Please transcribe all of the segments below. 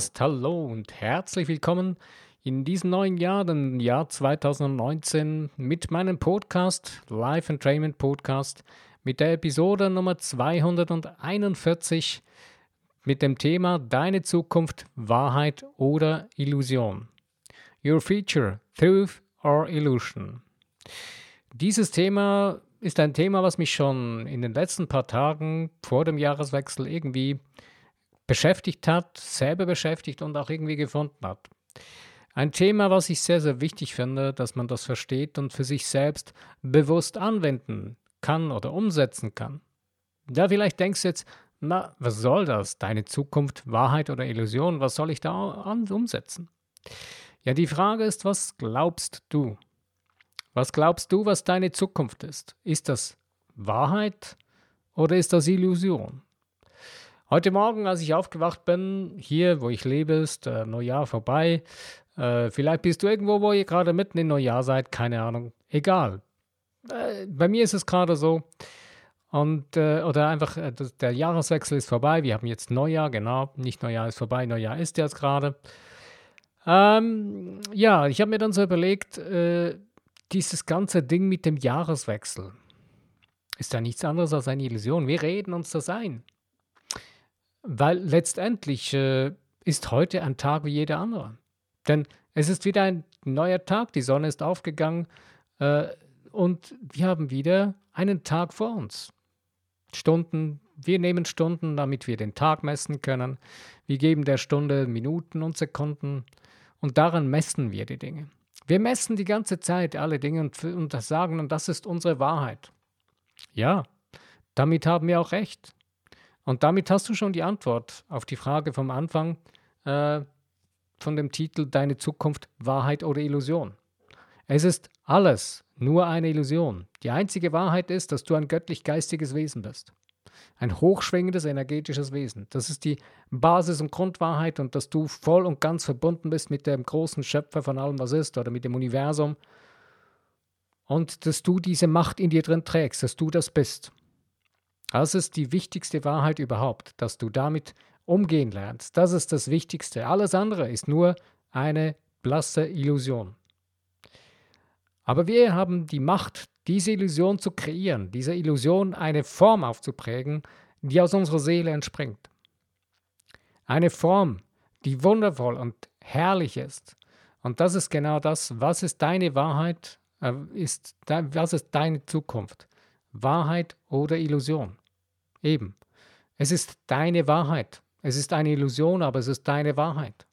Podcast. Hallo und herzlich willkommen in diesem neuen Jahr, dem Jahr 2019, mit meinem Podcast, Life Entrainment Podcast, mit der Episode Nummer 241 mit dem Thema Deine Zukunft, Wahrheit oder Illusion. Your Future, Truth or Illusion. Dieses Thema ist ein Thema, was mich schon in den letzten paar Tagen vor dem Jahreswechsel irgendwie beschäftigt hat, selber beschäftigt und auch irgendwie gefunden hat. Ein Thema, was ich sehr, sehr wichtig finde, dass man das versteht und für sich selbst bewusst anwenden kann oder umsetzen kann. Ja, vielleicht denkst du jetzt, na, was soll das? Deine Zukunft, Wahrheit oder Illusion? Was soll ich da umsetzen? Ja, die Frage ist, was glaubst du? Was glaubst du, was deine Zukunft ist? Ist das Wahrheit oder ist das Illusion? Heute Morgen, als ich aufgewacht bin, hier, wo ich lebe, ist äh, Neujahr vorbei. Äh, vielleicht bist du irgendwo, wo ihr gerade mitten in Neujahr seid, keine Ahnung. Egal. Äh, bei mir ist es gerade so. Und, äh, oder einfach, äh, der Jahreswechsel ist vorbei. Wir haben jetzt Neujahr, genau. Nicht Neujahr ist vorbei, Neujahr ist jetzt gerade. Ähm, ja, ich habe mir dann so überlegt, äh, dieses ganze Ding mit dem Jahreswechsel ist ja nichts anderes als eine Illusion. Wir reden uns das ein. Weil letztendlich äh, ist heute ein Tag wie jeder andere. Denn es ist wieder ein neuer Tag, die Sonne ist aufgegangen äh, und wir haben wieder einen Tag vor uns. Stunden, wir nehmen Stunden, damit wir den Tag messen können. Wir geben der Stunde Minuten und Sekunden und daran messen wir die Dinge. Wir messen die ganze Zeit alle Dinge und, und sagen, und das ist unsere Wahrheit. Ja, damit haben wir auch recht. Und damit hast du schon die Antwort auf die Frage vom Anfang äh, von dem Titel Deine Zukunft, Wahrheit oder Illusion. Es ist alles nur eine Illusion. Die einzige Wahrheit ist, dass du ein göttlich-geistiges Wesen bist. Ein hochschwingendes energetisches Wesen. Das ist die Basis und Grundwahrheit und dass du voll und ganz verbunden bist mit dem großen Schöpfer von allem, was ist, oder mit dem Universum. Und dass du diese Macht in dir drin trägst, dass du das bist. Das ist die wichtigste Wahrheit überhaupt, dass du damit umgehen lernst. Das ist das Wichtigste. Alles andere ist nur eine blasse Illusion. Aber wir haben die Macht, diese Illusion zu kreieren, dieser Illusion eine Form aufzuprägen, die aus unserer Seele entspringt. Eine Form, die wundervoll und herrlich ist. Und das ist genau das, was ist deine Wahrheit, äh, ist, was ist deine Zukunft? Wahrheit oder Illusion? Eben. Es ist deine Wahrheit. Es ist eine Illusion, aber es ist deine Wahrheit.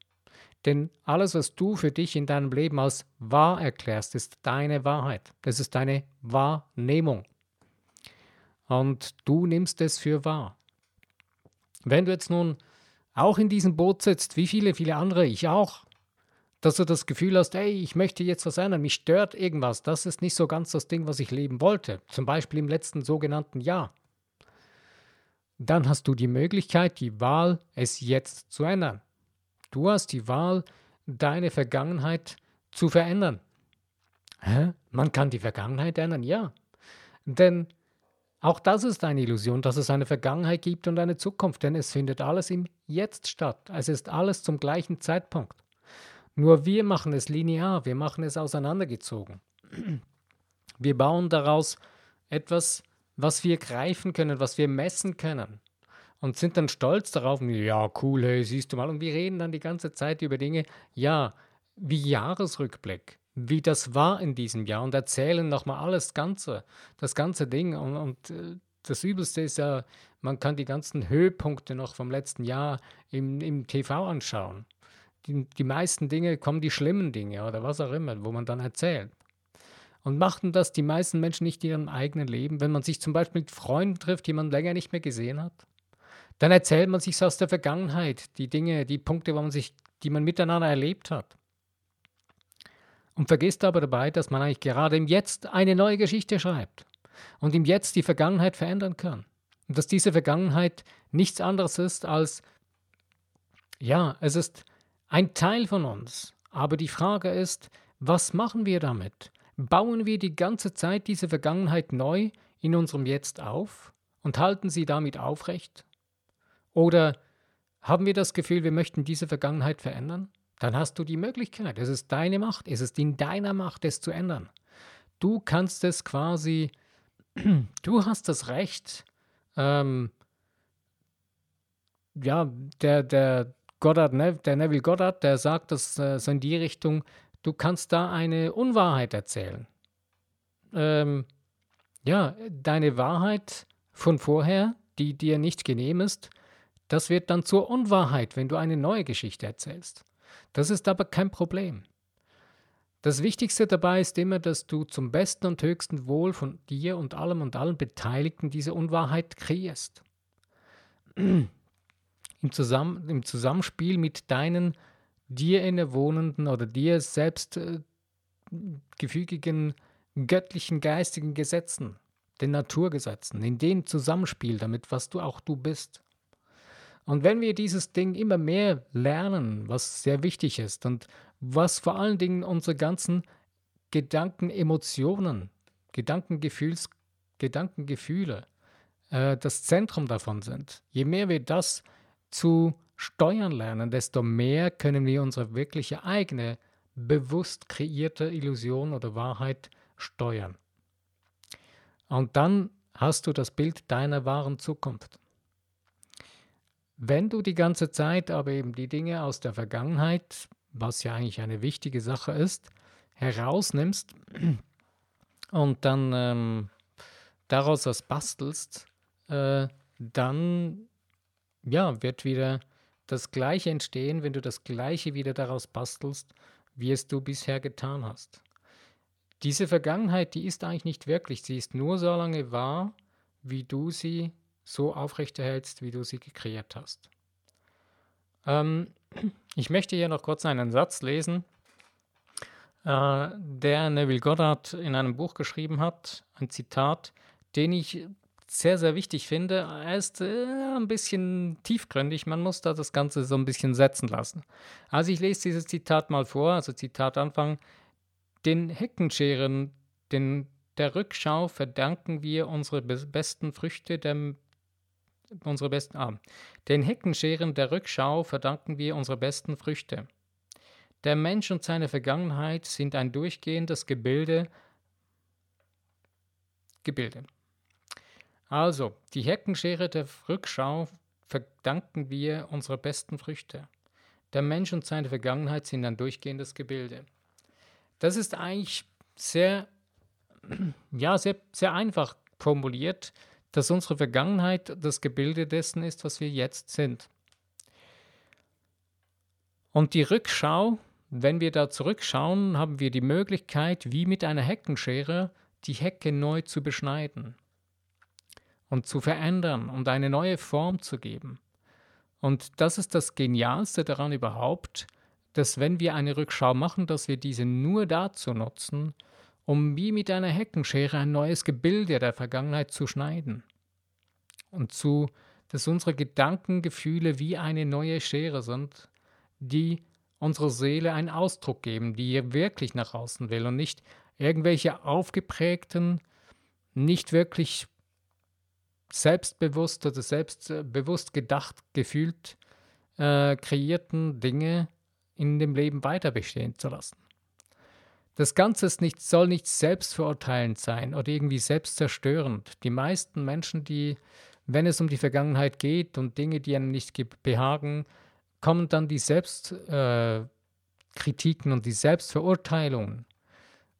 Denn alles, was du für dich in deinem Leben als wahr erklärst, ist deine Wahrheit. Das ist deine Wahrnehmung. Und du nimmst es für wahr. Wenn du jetzt nun auch in diesem Boot sitzt, wie viele, viele andere, ich auch, dass du das Gefühl hast, hey, ich möchte jetzt was ändern, mich stört irgendwas, das ist nicht so ganz das Ding, was ich leben wollte, zum Beispiel im letzten sogenannten Jahr, dann hast du die Möglichkeit, die Wahl, es jetzt zu ändern. Du hast die Wahl, deine Vergangenheit zu verändern. Hä? Man kann die Vergangenheit ändern, ja. Denn auch das ist eine Illusion, dass es eine Vergangenheit gibt und eine Zukunft, denn es findet alles im Jetzt statt. Es ist alles zum gleichen Zeitpunkt. Nur wir machen es linear, wir machen es auseinandergezogen. Wir bauen daraus etwas, was wir greifen können, was wir messen können und sind dann stolz darauf, ja, cool, hey, siehst du mal. Und wir reden dann die ganze Zeit über Dinge, ja, wie Jahresrückblick, wie das war in diesem Jahr und erzählen nochmal alles Ganze, das ganze Ding. Und, und äh, das Übelste ist ja, man kann die ganzen Höhepunkte noch vom letzten Jahr im, im TV anschauen. Die, die meisten Dinge kommen die schlimmen Dinge oder was auch immer, wo man dann erzählt. Und machten das die meisten Menschen nicht in ihrem eigenen Leben, wenn man sich zum Beispiel mit Freunden trifft, die man länger nicht mehr gesehen hat? Dann erzählt man sich aus der Vergangenheit, die Dinge, die Punkte, man sich, die man miteinander erlebt hat. Und vergisst aber dabei, dass man eigentlich gerade im Jetzt eine neue Geschichte schreibt und im Jetzt die Vergangenheit verändern kann. Und dass diese Vergangenheit nichts anderes ist als, ja, es ist ein Teil von uns. Aber die Frage ist, was machen wir damit? Bauen wir die ganze Zeit diese Vergangenheit neu in unserem Jetzt auf und halten sie damit aufrecht? Oder haben wir das Gefühl, wir möchten diese Vergangenheit verändern? Dann hast du die Möglichkeit. Es ist deine Macht. Es ist in deiner Macht, es zu ändern. Du kannst es quasi, du hast das Recht, ähm, ja, der, der Goddard, ne, der Neville Goddard, der sagt das äh, so in die Richtung, du kannst da eine Unwahrheit erzählen. Ähm, ja, deine Wahrheit von vorher, die dir nicht genehm ist, das wird dann zur Unwahrheit, wenn du eine neue Geschichte erzählst. Das ist aber kein Problem. Das Wichtigste dabei ist immer, dass du zum besten und höchsten Wohl von dir und allem und allen Beteiligten diese Unwahrheit kreierst. Im, Zusammen Im, Zusammenspiel mit deinen dir innewohnenden oder dir selbst äh, gefügigen göttlichen geistigen Gesetzen, den Naturgesetzen, in dem Zusammenspiel damit, was du auch du bist. Und wenn wir dieses Ding immer mehr lernen, was sehr wichtig ist und was vor allen Dingen unsere ganzen Gedanken, Emotionen, Gedankengefühls, Gedankengefühle äh, das Zentrum davon sind, je mehr wir das zu steuern lernen, desto mehr können wir unsere wirkliche eigene, bewusst kreierte Illusion oder Wahrheit steuern. Und dann hast du das Bild deiner wahren Zukunft. Wenn du die ganze Zeit aber eben die Dinge aus der Vergangenheit, was ja eigentlich eine wichtige Sache ist, herausnimmst und dann ähm, daraus was bastelst, äh, dann ja, wird wieder das Gleiche entstehen, wenn du das Gleiche wieder daraus bastelst, wie es du bisher getan hast. Diese Vergangenheit, die ist eigentlich nicht wirklich, sie ist nur so lange wahr, wie du sie so aufrechterhältst, wie du sie gekreiert hast. Ähm, ich möchte hier noch kurz einen Satz lesen, äh, der Neville Goddard in einem Buch geschrieben hat, ein Zitat, den ich sehr, sehr wichtig finde. Er ist äh, ein bisschen tiefgründig, man muss da das Ganze so ein bisschen setzen lassen. Also ich lese dieses Zitat mal vor, also Zitat Anfang. Den Heckenscheren, den, der Rückschau verdanken wir unsere besten Früchte dem unsere besten ah, Den Heckenscheren der Rückschau verdanken wir unsere besten Früchte. Der Mensch und seine Vergangenheit sind ein durchgehendes Gebilde. Gebilde. Also, die Heckenschere der Rückschau verdanken wir unsere besten Früchte. Der Mensch und seine Vergangenheit sind ein durchgehendes Gebilde. Das ist eigentlich sehr, ja, sehr, sehr einfach formuliert dass unsere Vergangenheit das Gebilde dessen ist, was wir jetzt sind. Und die Rückschau, wenn wir da zurückschauen, haben wir die Möglichkeit, wie mit einer Heckenschere, die Hecke neu zu beschneiden und zu verändern und eine neue Form zu geben. Und das ist das Genialste daran überhaupt, dass wenn wir eine Rückschau machen, dass wir diese nur dazu nutzen, um wie mit einer Heckenschere ein neues Gebilde der Vergangenheit zu schneiden. Und zu, dass unsere Gedankengefühle wie eine neue Schere sind, die unserer Seele einen Ausdruck geben, die ihr wirklich nach außen will und nicht irgendwelche aufgeprägten, nicht wirklich selbstbewusst oder selbstbewusst gedacht, gefühlt äh, kreierten Dinge in dem Leben weiter bestehen zu lassen. Das Ganze ist nicht, soll nicht selbstverurteilend sein oder irgendwie selbstzerstörend. Die meisten Menschen, die, wenn es um die Vergangenheit geht und Dinge, die einem nicht behagen, kommen dann die Selbstkritiken äh, und die Selbstverurteilungen.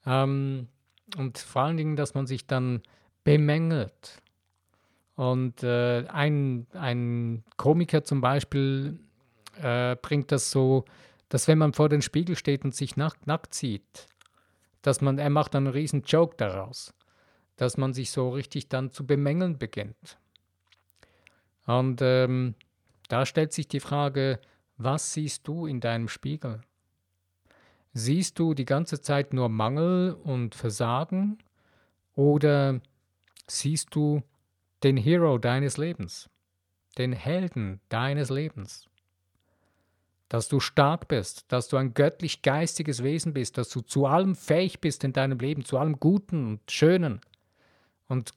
Ähm, und vor allen Dingen, dass man sich dann bemängelt. Und äh, ein, ein Komiker zum Beispiel äh, bringt das so, dass wenn man vor den Spiegel steht und sich nackt, nackt sieht, dass man, er macht dann einen riesen Joke daraus, dass man sich so richtig dann zu bemängeln beginnt. Und ähm, da stellt sich die Frage, was siehst du in deinem Spiegel? Siehst du die ganze Zeit nur Mangel und Versagen oder siehst du den Hero deines Lebens, den Helden deines Lebens? dass du stark bist, dass du ein göttlich geistiges Wesen bist, dass du zu allem fähig bist in deinem Leben, zu allem Guten und Schönen und,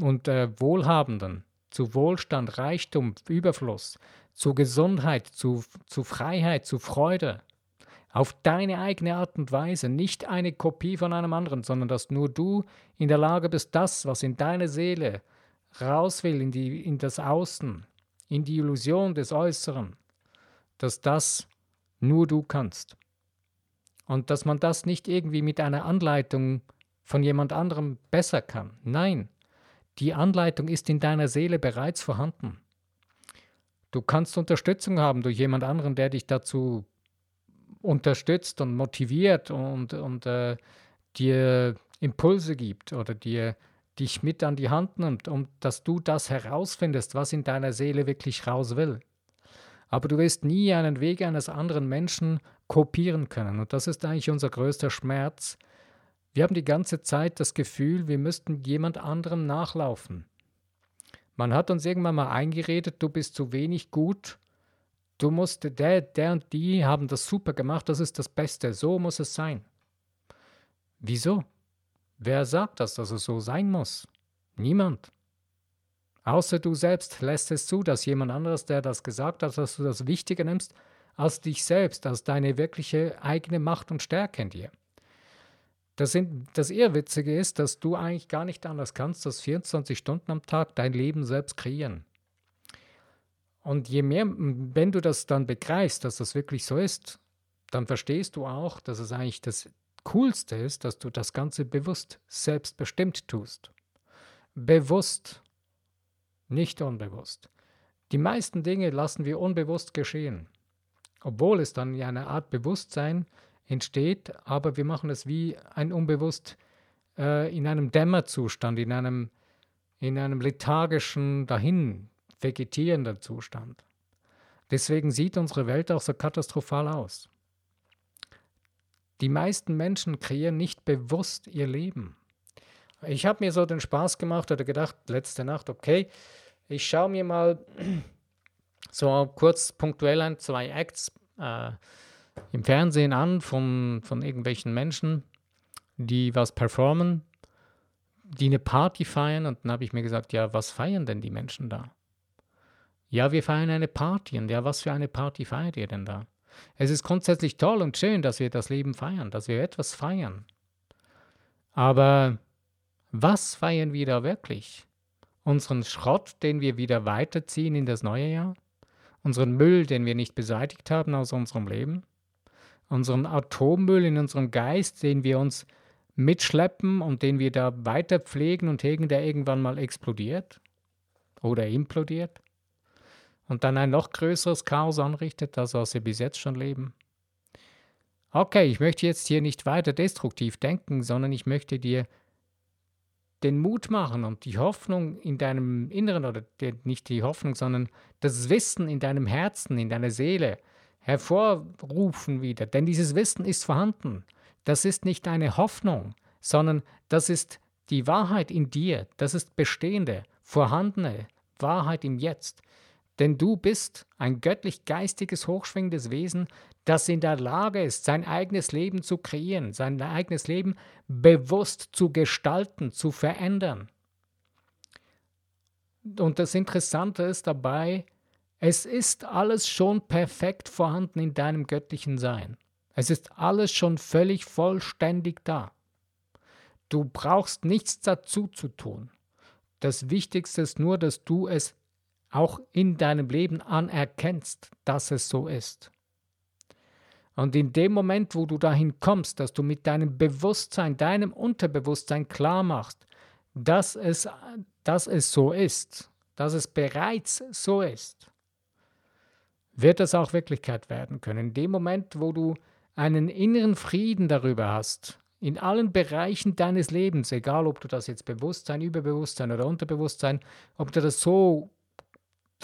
und äh, Wohlhabenden, zu Wohlstand, Reichtum, Überfluss, zu Gesundheit, zu, zu Freiheit, zu Freude. Auf deine eigene Art und Weise, nicht eine Kopie von einem anderen, sondern dass nur du in der Lage bist, das, was in deiner Seele raus will, in, die, in das Außen, in die Illusion des Äußeren, dass das nur du kannst. Und dass man das nicht irgendwie mit einer Anleitung von jemand anderem besser kann. Nein, die Anleitung ist in deiner Seele bereits vorhanden. Du kannst Unterstützung haben durch jemand anderen, der dich dazu unterstützt und motiviert und, und äh, dir Impulse gibt oder dir dich mit an die Hand nimmt, um dass du das herausfindest, was in deiner Seele wirklich raus will. Aber du wirst nie einen Weg eines anderen Menschen kopieren können. Und das ist eigentlich unser größter Schmerz, wir haben die ganze Zeit das Gefühl, wir müssten jemand anderem nachlaufen. Man hat uns irgendwann mal eingeredet, du bist zu wenig gut, du musst, der, der und die haben das super gemacht, das ist das Beste, so muss es sein. Wieso? Wer sagt das, dass es so sein muss? Niemand. Außer du selbst lässt es zu, dass jemand anderes, der das gesagt hat, dass du das wichtiger nimmst als dich selbst, als deine wirkliche eigene Macht und Stärke in dir. Das, sind, das eher Witzige ist, dass du eigentlich gar nicht anders kannst, als 24 Stunden am Tag dein Leben selbst kreieren. Und je mehr, wenn du das dann begreifst, dass das wirklich so ist, dann verstehst du auch, dass es eigentlich das Coolste ist, dass du das Ganze bewusst, selbstbestimmt tust. Bewusst, nicht unbewusst. Die meisten Dinge lassen wir unbewusst geschehen, obwohl es dann ja eine Art Bewusstsein entsteht, aber wir machen es wie ein unbewusst äh, in einem Dämmerzustand, in einem, in einem lethargischen, dahin vegetierenden Zustand. Deswegen sieht unsere Welt auch so katastrophal aus. Die meisten Menschen kreieren nicht bewusst ihr Leben. Ich habe mir so den Spaß gemacht oder gedacht, letzte Nacht, okay, ich schaue mir mal so kurz punktuell ein, zwei Acts äh, im Fernsehen an von, von irgendwelchen Menschen, die was performen, die eine Party feiern. Und dann habe ich mir gesagt, ja, was feiern denn die Menschen da? Ja, wir feiern eine Party. Und ja, was für eine Party feiert ihr denn da? Es ist grundsätzlich toll und schön, dass wir das Leben feiern, dass wir etwas feiern. Aber was feiern wir da wirklich? Unseren Schrott, den wir wieder weiterziehen in das neue Jahr? Unseren Müll, den wir nicht beseitigt haben aus unserem Leben? unseren Atommüll in unserem Geist, den wir uns mitschleppen und den wir da weiter pflegen und hegen, der irgendwann mal explodiert oder implodiert und dann ein noch größeres Chaos anrichtet, das was wir bis jetzt schon leben. Okay, ich möchte jetzt hier nicht weiter destruktiv denken, sondern ich möchte dir den Mut machen und die Hoffnung in deinem Inneren oder nicht die Hoffnung, sondern das Wissen in deinem Herzen, in deiner Seele, hervorrufen wieder, denn dieses Wissen ist vorhanden. Das ist nicht eine Hoffnung, sondern das ist die Wahrheit in dir, das ist bestehende, vorhandene Wahrheit im Jetzt. Denn du bist ein göttlich geistiges, hochschwingendes Wesen, das in der Lage ist, sein eigenes Leben zu kreieren, sein eigenes Leben bewusst zu gestalten, zu verändern. Und das Interessante ist dabei, es ist alles schon perfekt vorhanden in deinem göttlichen Sein. Es ist alles schon völlig vollständig da. Du brauchst nichts dazu zu tun. Das Wichtigste ist nur, dass du es auch in deinem Leben anerkennst, dass es so ist. Und in dem Moment, wo du dahin kommst, dass du mit deinem Bewusstsein, deinem Unterbewusstsein klar machst, dass es, dass es so ist, dass es bereits so ist, wird das auch Wirklichkeit werden können. In dem Moment, wo du einen inneren Frieden darüber hast, in allen Bereichen deines Lebens, egal ob du das jetzt Bewusstsein, Überbewusstsein oder Unterbewusstsein, ob du das so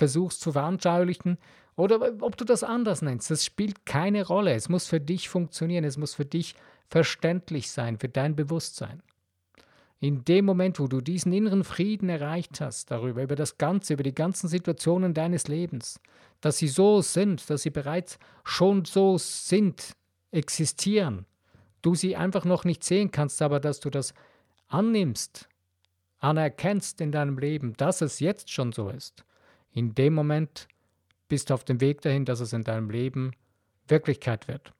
versuchst zu veranschaulichen oder ob du das anders nennst, das spielt keine Rolle. Es muss für dich funktionieren, es muss für dich verständlich sein, für dein Bewusstsein. In dem Moment, wo du diesen inneren Frieden erreicht hast darüber, über das Ganze, über die ganzen Situationen deines Lebens, dass sie so sind, dass sie bereits schon so sind, existieren, du sie einfach noch nicht sehen kannst, aber dass du das annimmst, anerkennst in deinem Leben, dass es jetzt schon so ist. In dem Moment bist auf dem Weg dahin, dass es in deinem Leben Wirklichkeit wird.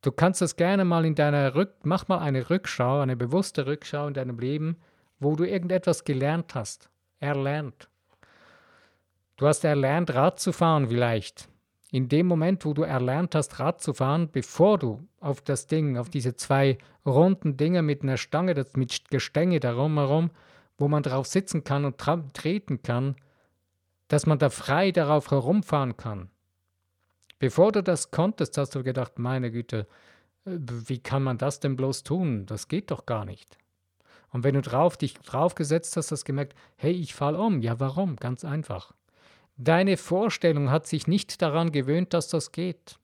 Du kannst es gerne mal in deiner Rück, mach mal eine Rückschau, eine bewusste Rückschau in deinem Leben, wo du irgendetwas gelernt hast, erlernt. Du hast erlernt, Rad zu fahren vielleicht. In dem Moment, wo du erlernt hast, Rad zu fahren, bevor du auf das Ding, auf diese zwei runden Dinge mit einer Stange, mit Gestänge darum herum, wo man drauf sitzen kann und treten kann, dass man da frei darauf herumfahren kann. Bevor du das konntest, hast du gedacht, meine Güte, äh, wie kann man das denn bloß tun? Das geht doch gar nicht. Und wenn du drauf dich draufgesetzt hast, hast du gemerkt, hey, ich fall um. Ja, warum? Ganz einfach. Deine Vorstellung hat sich nicht daran gewöhnt, dass das geht.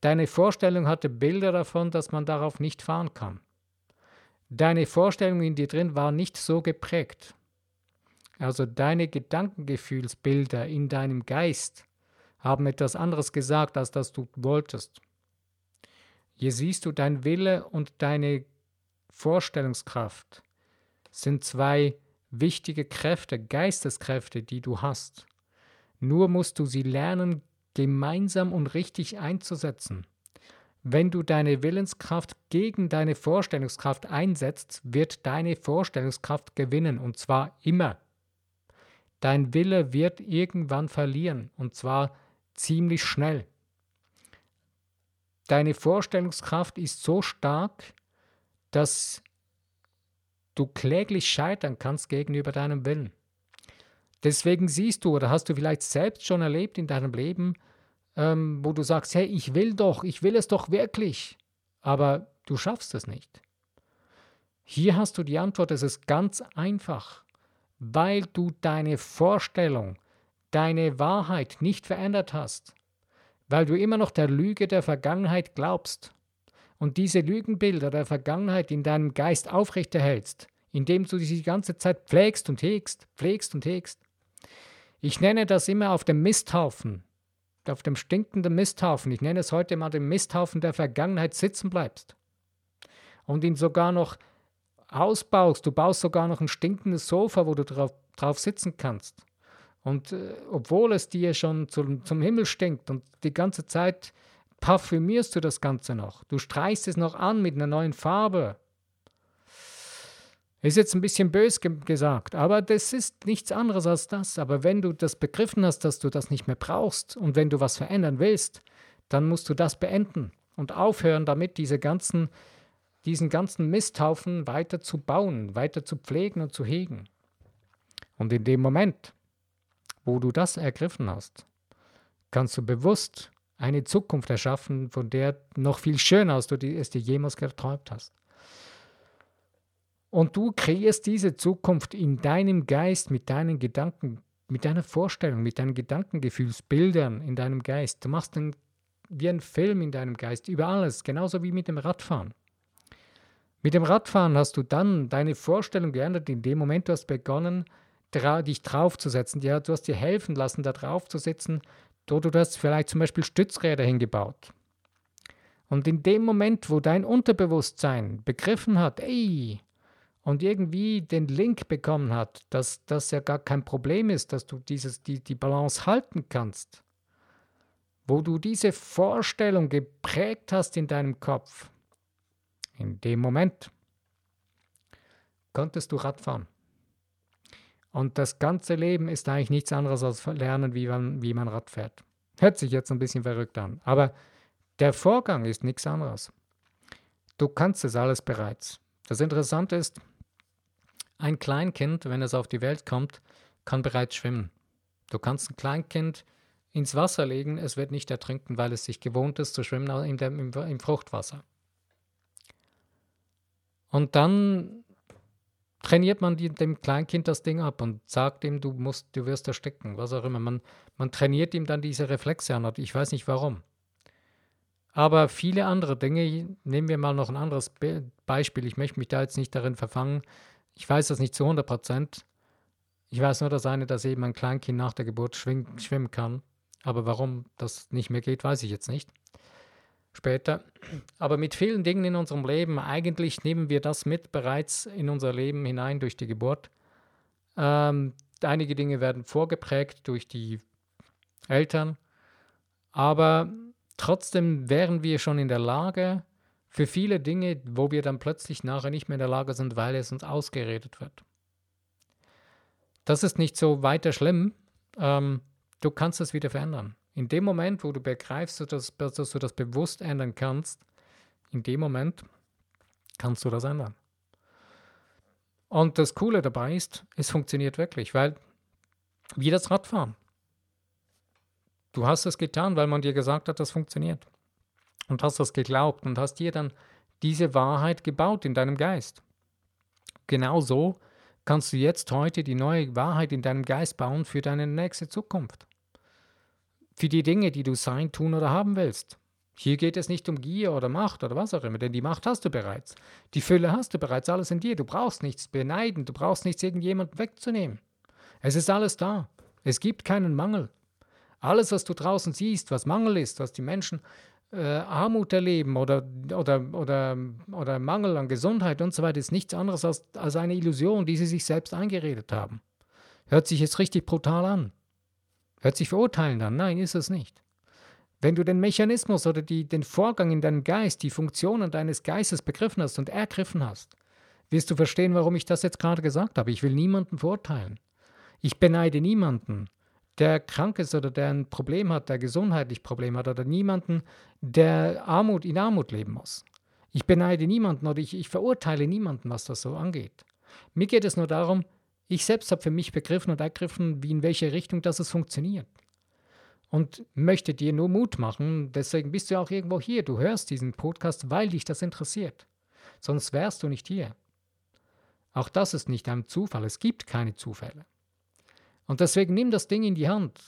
Deine Vorstellung hatte Bilder davon, dass man darauf nicht fahren kann. Deine Vorstellung in dir drin war nicht so geprägt. Also deine Gedankengefühlsbilder in deinem Geist haben etwas anderes gesagt, als das du wolltest. Hier siehst du, dein Wille und deine Vorstellungskraft sind zwei wichtige Kräfte, Geisteskräfte, die du hast. Nur musst du sie lernen, gemeinsam und richtig einzusetzen. Wenn du deine Willenskraft gegen deine Vorstellungskraft einsetzt, wird deine Vorstellungskraft gewinnen, und zwar immer. Dein Wille wird irgendwann verlieren, und zwar ziemlich schnell. Deine Vorstellungskraft ist so stark, dass du kläglich scheitern kannst gegenüber deinem Willen. Deswegen siehst du oder hast du vielleicht selbst schon erlebt in deinem Leben, ähm, wo du sagst, hey, ich will doch, ich will es doch wirklich, aber du schaffst es nicht. Hier hast du die Antwort, es ist ganz einfach, weil du deine Vorstellung, deine Wahrheit nicht verändert hast, weil du immer noch der Lüge der Vergangenheit glaubst und diese Lügenbilder der Vergangenheit in deinem Geist aufrechterhältst, indem du sie die ganze Zeit pflegst und hegst, pflegst und hegst. Ich nenne das immer auf dem Misthaufen, auf dem stinkenden Misthaufen, ich nenne es heute mal den Misthaufen der Vergangenheit sitzen bleibst und ihn sogar noch ausbaust, du baust sogar noch ein stinkendes Sofa, wo du drauf, drauf sitzen kannst. Und äh, obwohl es dir schon zum, zum Himmel stinkt und die ganze Zeit parfümierst du das Ganze noch. Du streichst es noch an mit einer neuen Farbe. Ist jetzt ein bisschen bös ge gesagt, aber das ist nichts anderes als das. Aber wenn du das begriffen hast, dass du das nicht mehr brauchst und wenn du was verändern willst, dann musst du das beenden und aufhören damit, diese ganzen, diesen ganzen Misthaufen weiter zu bauen, weiter zu pflegen und zu hegen. Und in dem Moment, wo du das ergriffen hast, kannst du bewusst eine Zukunft erschaffen, von der noch viel schöner, als du es dir jemals geträumt hast. Und du kreierst diese Zukunft in deinem Geist mit deinen Gedanken, mit deiner Vorstellung, mit deinen Gedankengefühlsbildern in deinem Geist. Du machst einen, wie ein Film in deinem Geist über alles, genauso wie mit dem Radfahren. Mit dem Radfahren hast du dann deine Vorstellung geändert, in dem Moment du hast begonnen, dich draufzusetzen. Ja, du hast dir helfen lassen, da drauf zu sitzen. Oder du hast vielleicht zum Beispiel Stützräder hingebaut. Und in dem Moment, wo dein Unterbewusstsein begriffen hat, ey, und irgendwie den Link bekommen hat, dass das ja gar kein Problem ist, dass du dieses, die, die Balance halten kannst, wo du diese Vorstellung geprägt hast in deinem Kopf, in dem Moment konntest du Radfahren. Und das ganze Leben ist eigentlich nichts anderes als lernen, wie man, wie man Rad fährt. Hört sich jetzt ein bisschen verrückt an, aber der Vorgang ist nichts anderes. Du kannst es alles bereits. Das Interessante ist, ein Kleinkind, wenn es auf die Welt kommt, kann bereits schwimmen. Du kannst ein Kleinkind ins Wasser legen, es wird nicht ertrinken, weil es sich gewohnt ist zu schwimmen in dem, im, im Fruchtwasser. Und dann trainiert man die, dem Kleinkind das Ding ab und sagt ihm, du musst, du wirst ersticken, was auch immer. Man, man trainiert ihm dann diese Reflexe an. Ich weiß nicht warum. Aber viele andere Dinge, nehmen wir mal noch ein anderes Be Beispiel. Ich möchte mich da jetzt nicht darin verfangen. Ich weiß das nicht zu 100 Prozent. Ich weiß nur, dass eine, dass eben ein Kleinkind nach der Geburt schwimmen kann. Aber warum das nicht mehr geht, weiß ich jetzt nicht später. Aber mit vielen Dingen in unserem Leben, eigentlich nehmen wir das mit bereits in unser Leben hinein durch die Geburt. Ähm, einige Dinge werden vorgeprägt durch die Eltern. Aber trotzdem wären wir schon in der Lage, für viele Dinge, wo wir dann plötzlich nachher nicht mehr in der Lage sind, weil es uns ausgeredet wird. Das ist nicht so weiter schlimm. Ähm, du kannst es wieder verändern. In dem Moment, wo du begreifst, dass, dass du das bewusst ändern kannst, in dem Moment kannst du das ändern. Und das Coole dabei ist, es funktioniert wirklich, weil wie das Radfahren. Du hast es getan, weil man dir gesagt hat, das funktioniert. Und hast das geglaubt und hast dir dann diese Wahrheit gebaut in deinem Geist. Genauso kannst du jetzt heute die neue Wahrheit in deinem Geist bauen für deine nächste Zukunft. Für die Dinge, die du sein, tun oder haben willst. Hier geht es nicht um Gier oder Macht oder was auch immer, denn die Macht hast du bereits. Die Fülle hast du bereits, alles in dir. Du brauchst nichts beneiden, du brauchst nichts irgendjemandem wegzunehmen. Es ist alles da. Es gibt keinen Mangel. Alles, was du draußen siehst, was Mangel ist, was die Menschen äh, Armut erleben oder, oder, oder, oder Mangel an Gesundheit und so weiter, ist nichts anderes als, als eine Illusion, die sie sich selbst eingeredet haben. Hört sich jetzt richtig brutal an. Hört sich verurteilend an. Nein, ist es nicht. Wenn du den Mechanismus oder die, den Vorgang in deinem Geist, die Funktionen deines Geistes begriffen hast und ergriffen hast, wirst du verstehen, warum ich das jetzt gerade gesagt habe. Ich will niemanden verurteilen. Ich beneide niemanden, der krank ist oder der ein Problem hat, der gesundheitlich Problem hat oder niemanden, der Armut in Armut leben muss. Ich beneide niemanden oder ich, ich verurteile niemanden, was das so angeht. Mir geht es nur darum, ich selbst habe für mich begriffen und ergriffen, wie in welche Richtung das es funktioniert. Und möchte dir nur Mut machen, deswegen bist du auch irgendwo hier. Du hörst diesen Podcast, weil dich das interessiert. Sonst wärst du nicht hier. Auch das ist nicht ein Zufall. Es gibt keine Zufälle. Und deswegen nimm das Ding in die Hand.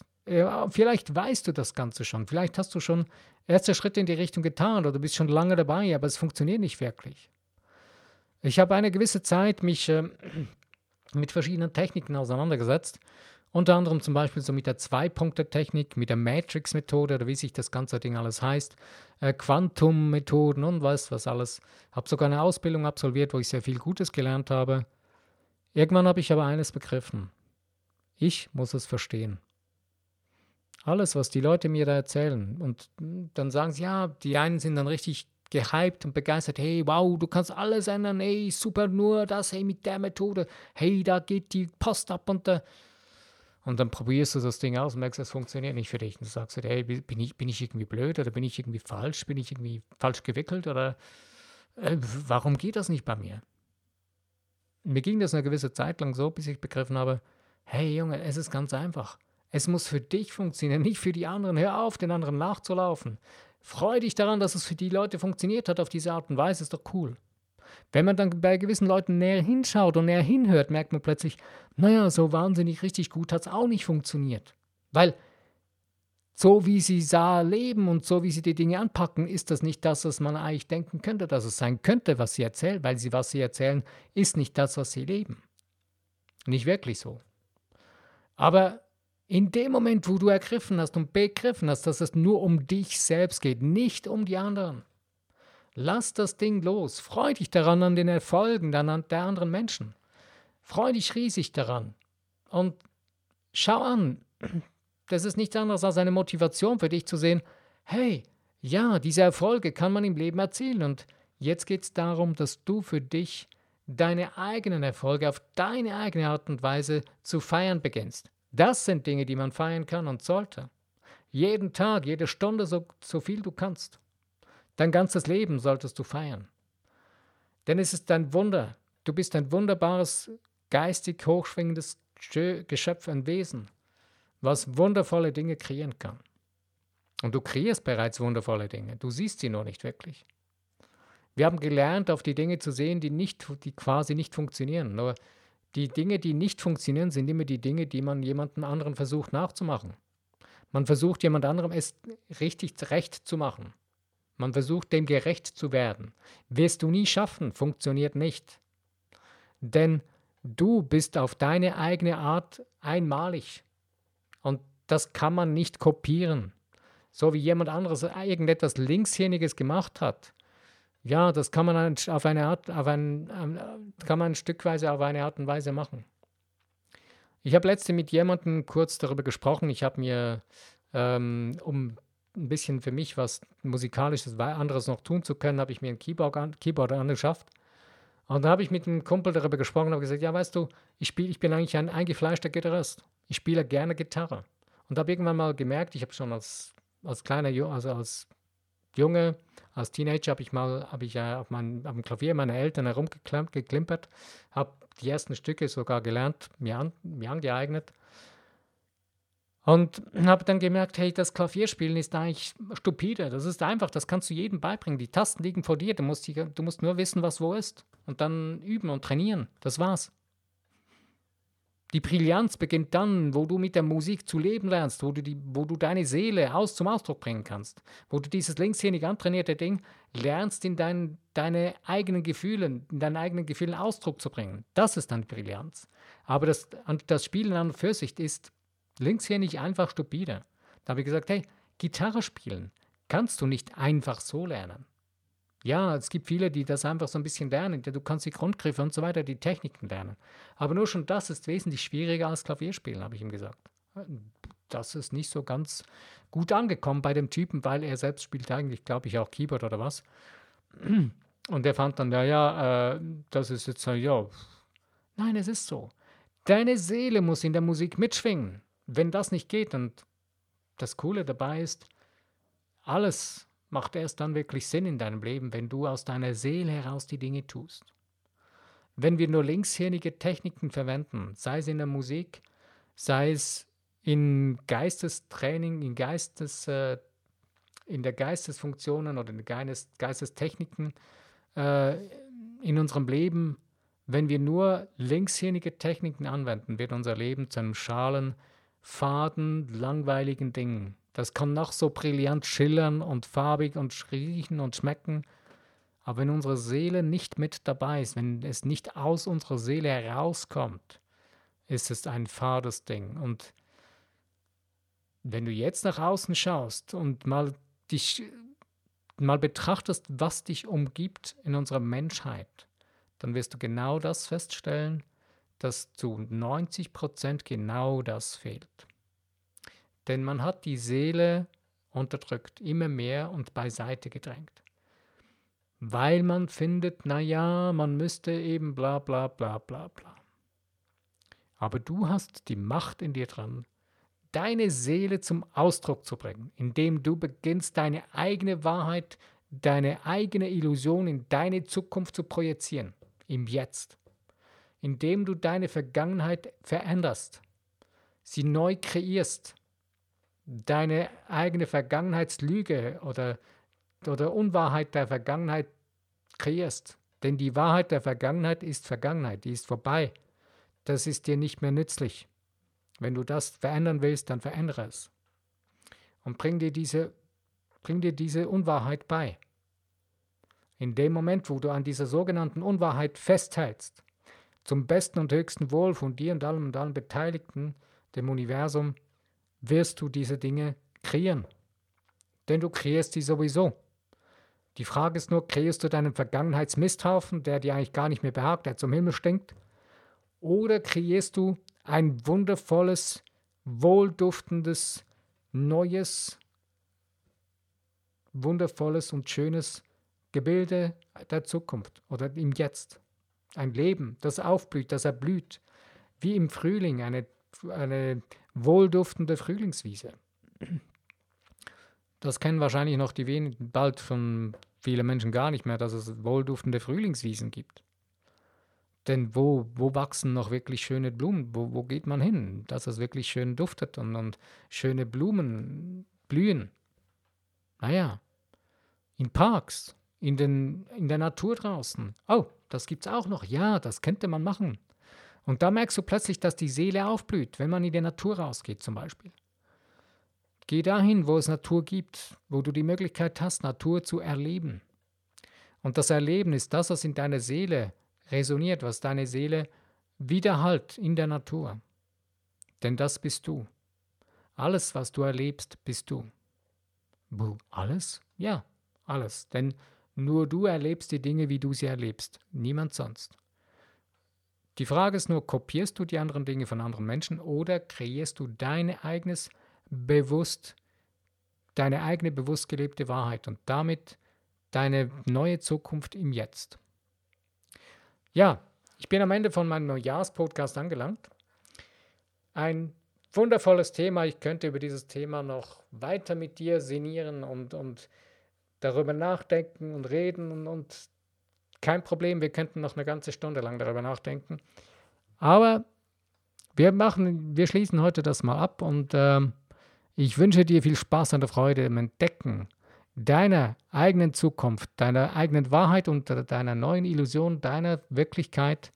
Vielleicht weißt du das Ganze schon. Vielleicht hast du schon erste Schritte in die Richtung getan oder bist schon lange dabei, aber es funktioniert nicht wirklich. Ich habe eine gewisse Zeit mich äh, mit verschiedenen Techniken auseinandergesetzt. Unter anderem zum Beispiel so mit der Zwei-Punkte-Technik, mit der Matrix-Methode oder wie sich das ganze Ding alles heißt, äh, Quantum-Methoden und was, was alles. Habe sogar eine Ausbildung absolviert, wo ich sehr viel Gutes gelernt habe. Irgendwann habe ich aber eines begriffen. Ich muss es verstehen. Alles, was die Leute mir da erzählen. Und dann sagen sie, ja, die einen sind dann richtig gehypt und begeistert, hey, wow, du kannst alles ändern, hey, super, nur das, hey, mit der Methode, hey, da geht die Post ab und da. Und dann probierst du das Ding aus und merkst, es funktioniert nicht für dich. Und du sagst, hey, bin ich, bin ich irgendwie blöd oder bin ich irgendwie falsch? Bin ich irgendwie falsch gewickelt oder äh, warum geht das nicht bei mir? Mir ging das eine gewisse Zeit lang so, bis ich begriffen habe, Hey Junge, es ist ganz einfach. Es muss für dich funktionieren, nicht für die anderen. Hör auf, den anderen nachzulaufen. Freu dich daran, dass es für die Leute funktioniert hat auf diese Art und Weise, ist doch cool. Wenn man dann bei gewissen Leuten näher hinschaut und näher hinhört, merkt man plötzlich, naja, so wahnsinnig richtig gut hat es auch nicht funktioniert. Weil so wie sie sah leben und so wie sie die Dinge anpacken, ist das nicht das, was man eigentlich denken könnte, dass es sein könnte, was sie erzählen, weil sie, was sie erzählen, ist nicht das, was sie leben. Nicht wirklich so. Aber in dem Moment, wo du ergriffen hast und begriffen hast, dass es nur um dich selbst geht, nicht um die anderen, lass das Ding los. Freu dich daran an den Erfolgen der anderen Menschen. Freu dich riesig daran. Und schau an, das ist nichts anderes als eine Motivation für dich zu sehen, hey, ja, diese Erfolge kann man im Leben erzielen. Und jetzt geht es darum, dass du für dich deine eigenen Erfolge auf deine eigene Art und Weise zu feiern beginnst. Das sind Dinge, die man feiern kann und sollte. Jeden Tag, jede Stunde, so, so viel du kannst. Dein ganzes Leben solltest du feiern. Denn es ist ein Wunder. Du bist ein wunderbares, geistig hochschwingendes Geschöpf, ein Wesen, was wundervolle Dinge kreieren kann. Und du kreierst bereits wundervolle Dinge. Du siehst sie nur nicht wirklich. Wir haben gelernt, auf die Dinge zu sehen, die, nicht, die quasi nicht funktionieren. Nur die Dinge, die nicht funktionieren, sind immer die Dinge, die man jemandem anderen versucht nachzumachen. Man versucht jemand anderem es richtig recht zu machen. Man versucht dem gerecht zu werden. Wirst du nie schaffen, funktioniert nicht. Denn du bist auf deine eigene Art einmalig. Und das kann man nicht kopieren. So wie jemand anderes irgendetwas Linkshirniges gemacht hat, ja, das kann man auf eine Art, auf ein, kann man stückweise auf eine Art und Weise machen. Ich habe letzte mit jemandem kurz darüber gesprochen. Ich habe mir ähm, um ein bisschen für mich was Musikalisches, anderes noch tun zu können, habe ich mir ein Keyboard, an, Keyboard angeschafft. Und da habe ich mit einem Kumpel darüber gesprochen und habe gesagt, ja, weißt du, ich, spiel, ich bin eigentlich ein eingefleischter Gitarrist. Ich spiele gerne Gitarre. Und habe irgendwann mal gemerkt, ich habe schon als, als kleiner, also als Junge, als Teenager habe ich mal, habe ich äh, auf, mein, auf Klavier meiner Eltern herumgeklimpert, habe die ersten Stücke sogar gelernt, mir, an, mir angeeignet. Und habe dann gemerkt, hey, das Klavierspielen ist eigentlich stupide. Das ist einfach, das kannst du jedem beibringen. Die Tasten liegen vor dir, du musst, die, du musst nur wissen, was wo ist. Und dann üben und trainieren. Das war's. Die Brillanz beginnt dann, wo du mit der Musik zu leben lernst, wo du, die, wo du deine Seele aus zum Ausdruck bringen kannst, wo du dieses linkshändig antrainierte Ding lernst, in dein, deine eigenen Gefühle, in deinen eigenen Gefühlen Ausdruck zu bringen. Das ist dann Brillanz. Aber das, das Spielen an und für sich ist linkshändig einfach stupide. Da habe ich gesagt, hey, Gitarre spielen kannst du nicht einfach so lernen. Ja, es gibt viele, die das einfach so ein bisschen lernen. Du kannst die Grundgriffe und so weiter, die Techniken lernen. Aber nur schon das ist wesentlich schwieriger als Klavierspielen, habe ich ihm gesagt. Das ist nicht so ganz gut angekommen bei dem Typen, weil er selbst spielt eigentlich, glaube ich, auch Keyboard oder was. Und er fand dann, ja, ja, äh, das ist jetzt, ja, nein, es ist so. Deine Seele muss in der Musik mitschwingen. Wenn das nicht geht, und das Coole dabei ist, alles macht erst dann wirklich Sinn in deinem Leben, wenn du aus deiner Seele heraus die Dinge tust. Wenn wir nur linkshirnige Techniken verwenden, sei es in der Musik, sei es in Geistestraining, in Geistes, äh, in der Geistesfunktionen oder in den Geist, Geistestechniken äh, in unserem Leben, wenn wir nur linkshirnige Techniken anwenden, wird unser Leben zu einem schalen, faden, langweiligen Ding. Das kann noch so brillant schillern und farbig und riechen und schmecken. Aber wenn unsere Seele nicht mit dabei ist, wenn es nicht aus unserer Seele herauskommt, ist es ein fades Ding. Und wenn du jetzt nach außen schaust und mal dich mal betrachtest, was dich umgibt in unserer Menschheit, dann wirst du genau das feststellen, dass zu 90 Prozent genau das fehlt. Denn man hat die Seele unterdrückt, immer mehr und beiseite gedrängt. Weil man findet, naja, man müsste eben bla bla bla bla bla. Aber du hast die Macht in dir dran, deine Seele zum Ausdruck zu bringen, indem du beginnst, deine eigene Wahrheit, deine eigene Illusion in deine Zukunft zu projizieren, im Jetzt, indem du deine Vergangenheit veränderst, sie neu kreierst, deine eigene Vergangenheitslüge oder, oder Unwahrheit der Vergangenheit kreierst. Denn die Wahrheit der Vergangenheit ist Vergangenheit, die ist vorbei. Das ist dir nicht mehr nützlich. Wenn du das verändern willst, dann verändere es. Und bring dir diese, bring dir diese Unwahrheit bei. In dem Moment, wo du an dieser sogenannten Unwahrheit festhältst, zum besten und höchsten Wohl von dir und allem und allen Beteiligten, dem Universum, wirst du diese Dinge kreieren. Denn du kreierst sie sowieso. Die Frage ist nur, kreierst du deinen Vergangenheitsmisthaufen, der dir eigentlich gar nicht mehr behagt, der zum Himmel stinkt? Oder kreierst du ein wundervolles, wohlduftendes, neues, wundervolles und schönes Gebilde der Zukunft oder im Jetzt? Ein Leben, das aufblüht, das erblüht, wie im Frühling eine, eine wohlduftende Frühlingswiese. Das kennen wahrscheinlich noch die wenigen, bald von vielen Menschen gar nicht mehr, dass es wohlduftende Frühlingswiesen gibt. Denn wo, wo wachsen noch wirklich schöne Blumen? Wo, wo geht man hin, dass es wirklich schön duftet und, und schöne Blumen blühen? Naja, in Parks, in, den, in der Natur draußen. Oh, das gibt's auch noch. Ja, das könnte man machen. Und da merkst du plötzlich, dass die Seele aufblüht, wenn man in die Natur rausgeht zum Beispiel. Geh dahin, wo es Natur gibt, wo du die Möglichkeit hast, Natur zu erleben. Und das Erleben ist das, was in deiner Seele resoniert, was deine Seele widerhallt in der Natur. Denn das bist du. Alles, was du erlebst, bist du. Wo? Alles? Ja, alles. Denn nur du erlebst die Dinge, wie du sie erlebst, niemand sonst. Die Frage ist nur, kopierst du die anderen Dinge von anderen Menschen oder kreierst du dein eigenes bewusst deine eigene bewusst gelebte Wahrheit und damit deine neue Zukunft im Jetzt. Ja, ich bin am Ende von meinem Neujahrspodcast angelangt. Ein wundervolles Thema. Ich könnte über dieses Thema noch weiter mit dir sinnieren und, und darüber nachdenken und reden und, und kein Problem, wir könnten noch eine ganze Stunde lang darüber nachdenken. Aber wir machen, wir schließen heute das mal ab und äh, ich wünsche dir viel Spaß und Freude im Entdecken deiner eigenen Zukunft, deiner eigenen Wahrheit und deiner neuen Illusion, deiner Wirklichkeit,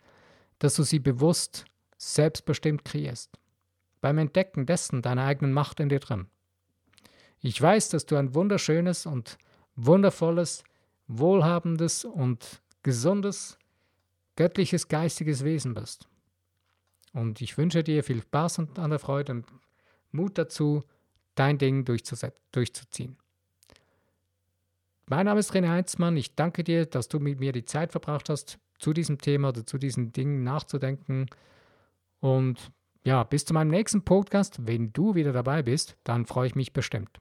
dass du sie bewusst, selbstbestimmt kreierst. Beim Entdecken dessen, deiner eigenen Macht in dir drin. Ich weiß, dass du ein wunderschönes und wundervolles, wohlhabendes und gesundes, göttliches, geistiges Wesen bist. Und ich wünsche dir viel Spaß und an der Freude und Mut dazu, dein Ding durchzuziehen. Mein Name ist René Heinzmann. Ich danke dir, dass du mit mir die Zeit verbracht hast, zu diesem Thema oder zu diesen Dingen nachzudenken. Und ja, bis zu meinem nächsten Podcast. Wenn du wieder dabei bist, dann freue ich mich bestimmt.